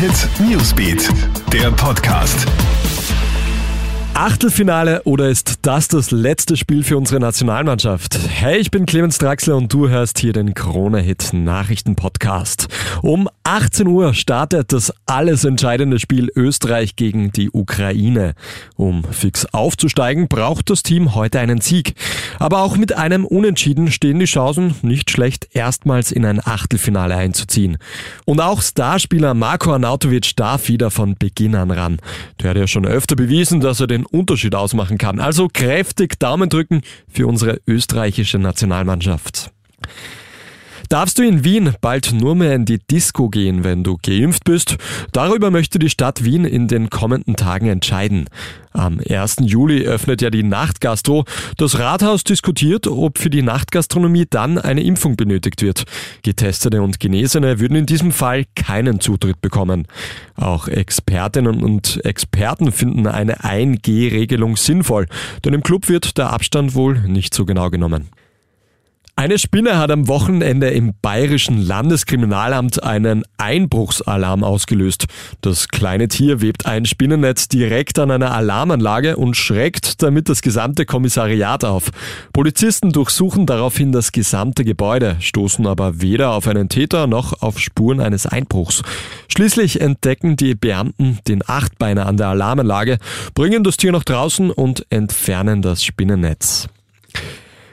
Hit Newsbeat, der Podcast. Achtelfinale oder ist das das letzte Spiel für unsere Nationalmannschaft? Hey, ich bin Clemens Draxler und du hörst hier den Krone-Hit Nachrichten-Podcast. Um 18 Uhr startet das alles entscheidende Spiel Österreich gegen die Ukraine. Um fix aufzusteigen, braucht das Team heute einen Sieg. Aber auch mit einem Unentschieden stehen die Chancen nicht schlecht, erstmals in ein Achtelfinale einzuziehen. Und auch Starspieler Marco Arnautovic darf wieder von Beginn an ran. Der hat ja schon öfter bewiesen, dass er den Unterschied ausmachen kann. Also kräftig Daumen drücken für unsere österreichische Nationalmannschaft. Darfst du in Wien bald nur mehr in die Disco gehen, wenn du geimpft bist? Darüber möchte die Stadt Wien in den kommenden Tagen entscheiden. Am 1. Juli öffnet ja die Nachtgastro. Das Rathaus diskutiert, ob für die Nachtgastronomie dann eine Impfung benötigt wird. Getestete und Genesene würden in diesem Fall keinen Zutritt bekommen. Auch Expertinnen und Experten finden eine 1G-Regelung sinnvoll, denn im Club wird der Abstand wohl nicht so genau genommen. Eine Spinne hat am Wochenende im bayerischen Landeskriminalamt einen Einbruchsalarm ausgelöst. Das kleine Tier webt ein Spinnennetz direkt an einer Alarmanlage und schreckt damit das gesamte Kommissariat auf. Polizisten durchsuchen daraufhin das gesamte Gebäude, stoßen aber weder auf einen Täter noch auf Spuren eines Einbruchs. Schließlich entdecken die Beamten den Achtbeiner an der Alarmanlage, bringen das Tier nach draußen und entfernen das Spinnennetz.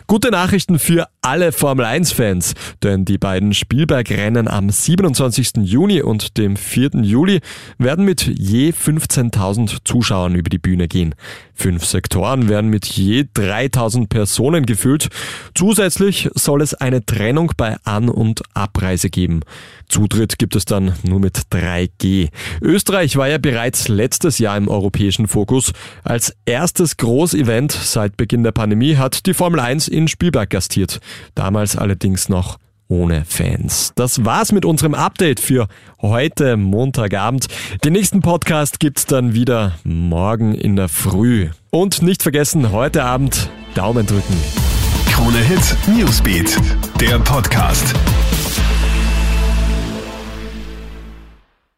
Gute Nachrichten für alle Formel 1-Fans, denn die beiden Spielbergrennen am 27. Juni und dem 4. Juli werden mit je 15.000 Zuschauern über die Bühne gehen. Fünf Sektoren werden mit je 3.000 Personen gefüllt. Zusätzlich soll es eine Trennung bei An- und Abreise geben. Zutritt gibt es dann nur mit 3G. Österreich war ja bereits letztes Jahr im europäischen Fokus. Als erstes Großevent seit Beginn der Pandemie hat die Formel 1 in Spielberg gastiert. Damals allerdings noch ohne Fans. Das war's mit unserem Update für heute Montagabend. Den nächsten Podcast gibt's dann wieder morgen in der Früh. Und nicht vergessen, heute Abend Daumen drücken. Krone Hit Newsbeat, der Podcast.